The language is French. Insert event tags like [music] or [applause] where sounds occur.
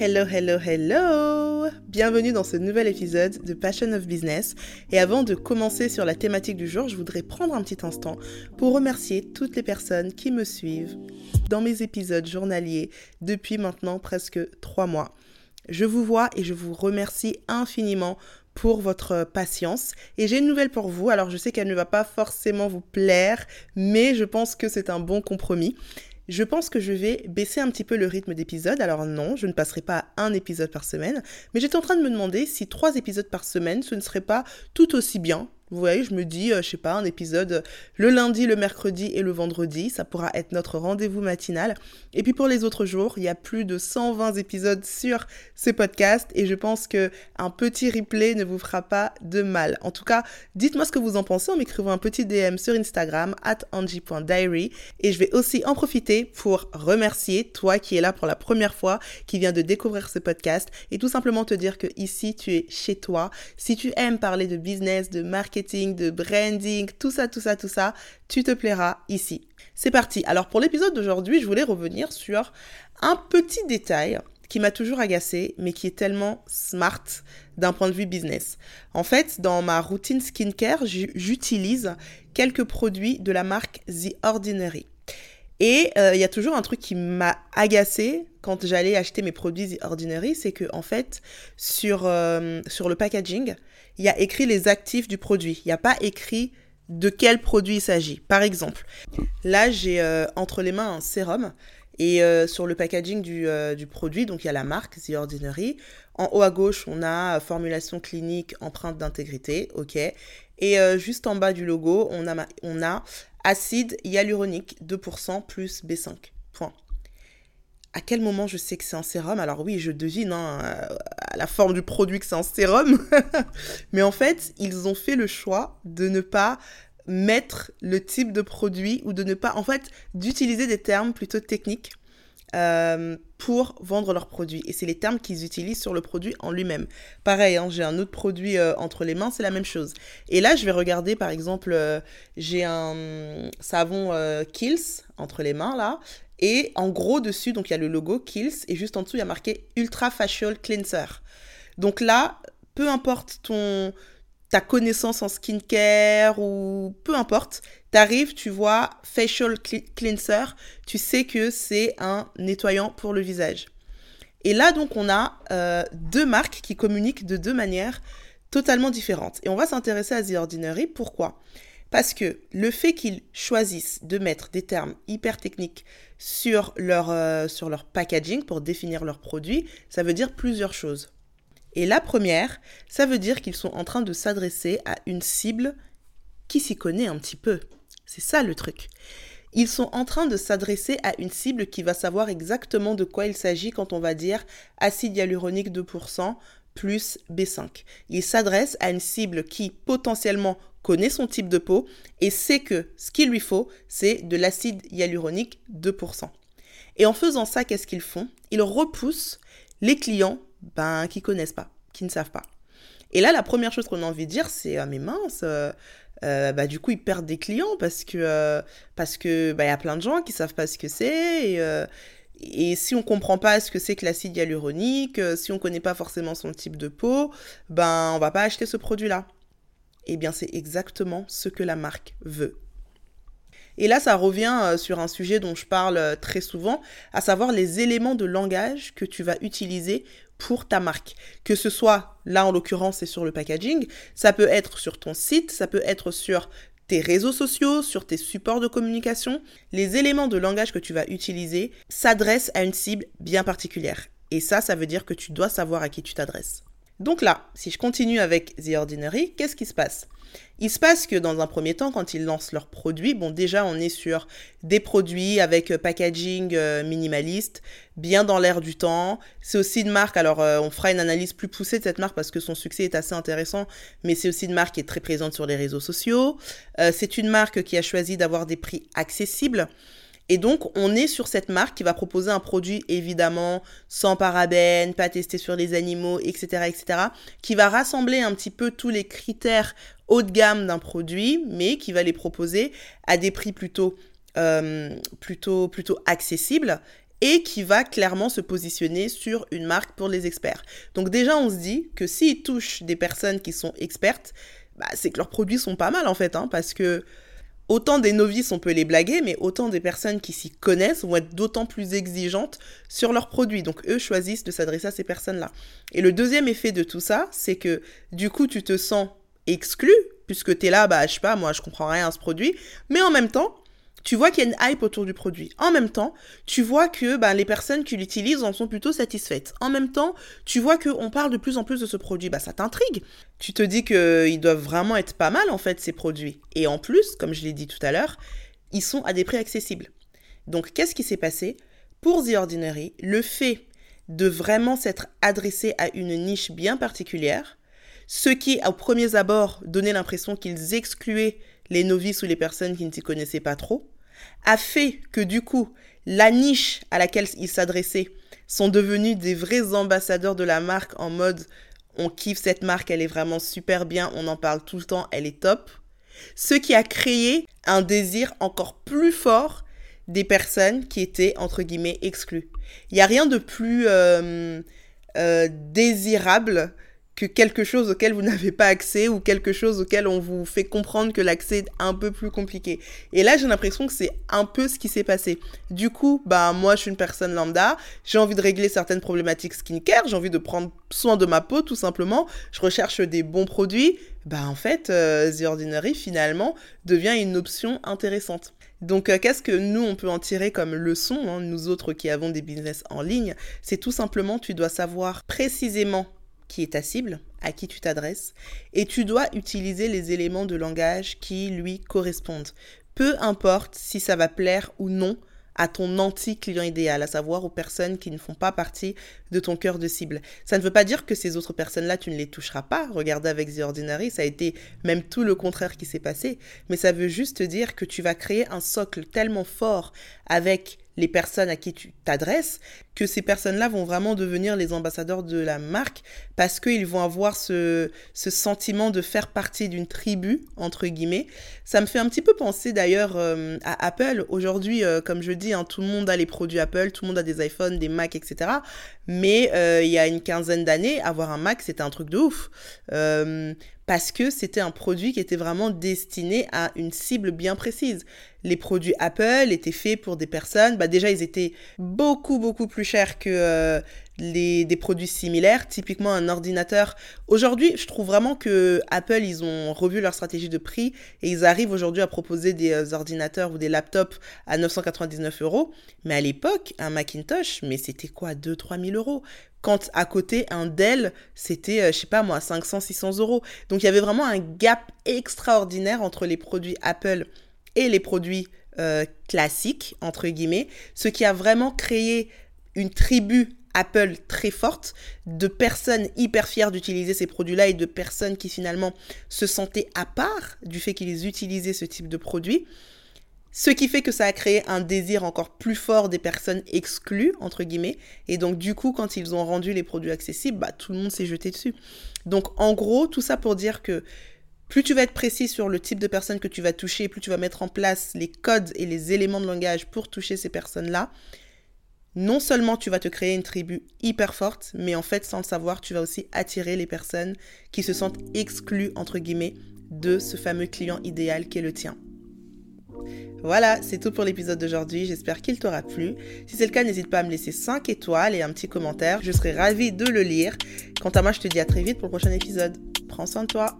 Hello, hello, hello Bienvenue dans ce nouvel épisode de Passion of Business. Et avant de commencer sur la thématique du jour, je voudrais prendre un petit instant pour remercier toutes les personnes qui me suivent dans mes épisodes journaliers depuis maintenant presque trois mois. Je vous vois et je vous remercie infiniment pour votre patience. Et j'ai une nouvelle pour vous. Alors je sais qu'elle ne va pas forcément vous plaire, mais je pense que c'est un bon compromis. Je pense que je vais baisser un petit peu le rythme d'épisodes. Alors non, je ne passerai pas à un épisode par semaine, mais j'étais en train de me demander si trois épisodes par semaine, ce ne serait pas tout aussi bien vous voyez, je me dis, euh, je sais pas, un épisode le lundi, le mercredi et le vendredi, ça pourra être notre rendez-vous matinal. Et puis pour les autres jours, il y a plus de 120 épisodes sur ce podcast et je pense que un petit replay ne vous fera pas de mal. En tout cas, dites-moi ce que vous en pensez en m'écrivant un petit DM sur Instagram at angie.diary et je vais aussi en profiter pour remercier toi qui es là pour la première fois, qui vient de découvrir ce podcast et tout simplement te dire que ici tu es chez toi. Si tu aimes parler de business, de marketing, de branding, tout ça, tout ça, tout ça, tu te plairas ici. C'est parti. Alors pour l'épisode d'aujourd'hui, je voulais revenir sur un petit détail qui m'a toujours agacé, mais qui est tellement smart d'un point de vue business. En fait, dans ma routine skincare, j'utilise quelques produits de la marque The Ordinary. Et euh, il y a toujours un truc qui m'a agacé quand j'allais acheter mes produits Ordinary, c'est que en fait, sur, euh, sur le packaging, il y a écrit les actifs du produit. Il n'y a pas écrit de quel produit il s'agit. Par exemple, là, j'ai euh, entre les mains un sérum. Et sur le packaging du, du, produit, donc il y a la marque The Ordinary. En haut à gauche, on a formulation clinique, empreinte d'intégrité, ok. Et juste en bas du logo, on a, on a acide hyaluronique 2% plus B5. Point à quel moment je sais que c'est un sérum? Alors oui, je devine hein, à la forme du produit que c'est un sérum. [laughs] Mais en fait, ils ont fait le choix de ne pas mettre le type de produit ou de ne pas, en fait, d'utiliser des termes plutôt techniques euh, pour vendre leurs produits. Et c'est les termes qu'ils utilisent sur le produit en lui-même. Pareil, hein, j'ai un autre produit euh, entre les mains, c'est la même chose. Et là, je vais regarder, par exemple, euh, j'ai un savon Kills entre les mains, là. Et en gros, dessus, donc il y a le logo Kills et juste en dessous, il y a marqué Ultra Facial Cleanser. Donc là, peu importe ton, ta connaissance en skincare ou peu importe, tu arrives, tu vois Facial Cleanser, tu sais que c'est un nettoyant pour le visage. Et là, donc, on a euh, deux marques qui communiquent de deux manières totalement différentes. Et on va s'intéresser à The Ordinary. Pourquoi? Parce que le fait qu'ils choisissent de mettre des termes hyper techniques euh, sur leur packaging pour définir leurs produits, ça veut dire plusieurs choses. Et la première, ça veut dire qu'ils sont en train de s'adresser à une cible qui s'y connaît un petit peu. C'est ça le truc. Ils sont en train de s'adresser à une cible qui va savoir exactement de quoi il s'agit quand on va dire acide hyaluronique 2% plus B5. Ils s'adressent à une cible qui potentiellement connaît son type de peau et sait que ce qu'il lui faut, c'est de l'acide hyaluronique 2%. Et en faisant ça, qu'est-ce qu'ils font? Ils repoussent les clients ben, qui connaissent pas, qui ne savent pas. Et là, la première chose qu'on a envie de dire, c'est ah, mais mince, euh, euh, bah, du coup, ils perdent des clients parce que euh, parce que bah, y a plein de gens qui savent pas ce que c'est. Et, si on comprend pas ce que c'est que l'acide hyaluronique, si on connaît pas forcément son type de peau, ben on va pas acheter ce produit-là. Eh bien, c'est exactement ce que la marque veut. Et là, ça revient euh, sur un sujet dont je parle euh, très souvent, à savoir les éléments de langage que tu vas utiliser pour ta marque. Que ce soit, là en l'occurrence, c'est sur le packaging, ça peut être sur ton site, ça peut être sur tes réseaux sociaux, sur tes supports de communication. Les éléments de langage que tu vas utiliser s'adressent à une cible bien particulière. Et ça, ça veut dire que tu dois savoir à qui tu t'adresses. Donc là, si je continue avec The Ordinary, qu'est-ce qui se passe? Il se passe que dans un premier temps, quand ils lancent leurs produits, bon déjà on est sur des produits avec euh, packaging euh, minimaliste, bien dans l'air du temps. C'est aussi une marque, alors euh, on fera une analyse plus poussée de cette marque parce que son succès est assez intéressant, mais c'est aussi une marque qui est très présente sur les réseaux sociaux. c'est une marque qui a choisi d'avoir des prix accessibles. Et donc, on est sur cette marque qui va proposer un produit évidemment sans parabènes, pas testé sur les animaux, etc., etc., qui va rassembler un petit peu tous les critères haut de gamme d'un produit, mais qui va les proposer à des prix plutôt, euh, plutôt, plutôt accessibles et qui va clairement se positionner sur une marque pour les experts. Donc déjà, on se dit que s'ils touchent des personnes qui sont expertes, bah, c'est que leurs produits sont pas mal en fait, hein, parce que autant des novices, on peut les blaguer, mais autant des personnes qui s'y connaissent vont être d'autant plus exigeantes sur leurs produits. Donc eux choisissent de s'adresser à ces personnes-là. Et le deuxième effet de tout ça, c'est que du coup, tu te sens exclu, puisque tu es là, bah, je sais pas, moi, je comprends rien à ce produit, mais en même temps, tu vois qu'il y a une hype autour du produit. En même temps, tu vois que ben, les personnes qui l'utilisent en sont plutôt satisfaites. En même temps, tu vois qu'on parle de plus en plus de ce produit. Bah, ça t'intrigue. Tu te dis qu'ils doivent vraiment être pas mal, en fait, ces produits. Et en plus, comme je l'ai dit tout à l'heure, ils sont à des prix accessibles. Donc, qu'est-ce qui s'est passé? Pour The Ordinary, le fait de vraiment s'être adressé à une niche bien particulière, ce qui, au premier abord, donnait l'impression qu'ils excluaient les novices ou les personnes qui ne s'y connaissaient pas trop, a fait que du coup, la niche à laquelle ils s'adressaient sont devenus des vrais ambassadeurs de la marque en mode on kiffe cette marque, elle est vraiment super bien, on en parle tout le temps, elle est top. Ce qui a créé un désir encore plus fort des personnes qui étaient entre guillemets exclues. Il n'y a rien de plus euh, euh, désirable que quelque chose auquel vous n'avez pas accès ou quelque chose auquel on vous fait comprendre que l'accès est un peu plus compliqué. Et là, j'ai l'impression que c'est un peu ce qui s'est passé. Du coup, bah moi, je suis une personne lambda, j'ai envie de régler certaines problématiques skincare, j'ai envie de prendre soin de ma peau tout simplement, je recherche des bons produits. Bah en fait, euh, The Ordinary finalement devient une option intéressante. Donc, euh, qu'est-ce que nous, on peut en tirer comme leçon, hein, nous autres qui avons des business en ligne? C'est tout simplement, tu dois savoir précisément qui est ta cible, à qui tu t'adresses, et tu dois utiliser les éléments de langage qui lui correspondent. Peu importe si ça va plaire ou non à ton anti-client idéal, à savoir aux personnes qui ne font pas partie de ton cœur de cible. Ça ne veut pas dire que ces autres personnes-là, tu ne les toucheras pas. Regardez avec The Ordinary, ça a été même tout le contraire qui s'est passé. Mais ça veut juste dire que tu vas créer un socle tellement fort avec les personnes à qui tu t'adresses, que ces personnes-là vont vraiment devenir les ambassadeurs de la marque parce qu'ils vont avoir ce, sentiment de faire partie d'une tribu, entre guillemets. Ça me fait un petit peu penser d'ailleurs euh, à Apple. Aujourd'hui, euh, comme je dis, hein, tout le monde a les produits Apple, tout le monde a des iPhones, des Macs, etc. Mais euh, il y a une quinzaine d'années, avoir un Mac, c'était un truc de ouf parce que c'était un produit qui était vraiment destiné à une cible bien précise. Les produits Apple étaient faits pour des personnes, bah déjà ils étaient beaucoup beaucoup plus chers que euh, les, des produits similaires, typiquement un ordinateur. Aujourd'hui, je trouve vraiment que Apple, ils ont revu leur stratégie de prix et ils arrivent aujourd'hui à proposer des euh, ordinateurs ou des laptops à 999 euros. Mais à l'époque, un Macintosh, mais c'était quoi 2-3 000 euros? Quand à côté, un Dell, c'était, euh, je sais pas moi, 500-600 euros. Donc il y avait vraiment un gap extraordinaire entre les produits Apple et les produits euh, classiques, entre guillemets, ce qui a vraiment créé une tribu Apple très forte, de personnes hyper fières d'utiliser ces produits-là et de personnes qui finalement se sentaient à part du fait qu'ils utilisaient ce type de produit. Ce qui fait que ça a créé un désir encore plus fort des personnes exclues, entre guillemets. Et donc, du coup, quand ils ont rendu les produits accessibles, bah, tout le monde s'est jeté dessus. Donc, en gros, tout ça pour dire que plus tu vas être précis sur le type de personnes que tu vas toucher, plus tu vas mettre en place les codes et les éléments de langage pour toucher ces personnes-là, non seulement tu vas te créer une tribu hyper forte, mais en fait, sans le savoir, tu vas aussi attirer les personnes qui se sentent exclues, entre guillemets, de ce fameux client idéal qui est le tien. Voilà, c'est tout pour l'épisode d'aujourd'hui. J'espère qu'il t'aura plu. Si c'est le cas, n'hésite pas à me laisser 5 étoiles et un petit commentaire. Je serai ravie de le lire. Quant à moi, je te dis à très vite pour le prochain épisode. Prends soin de toi.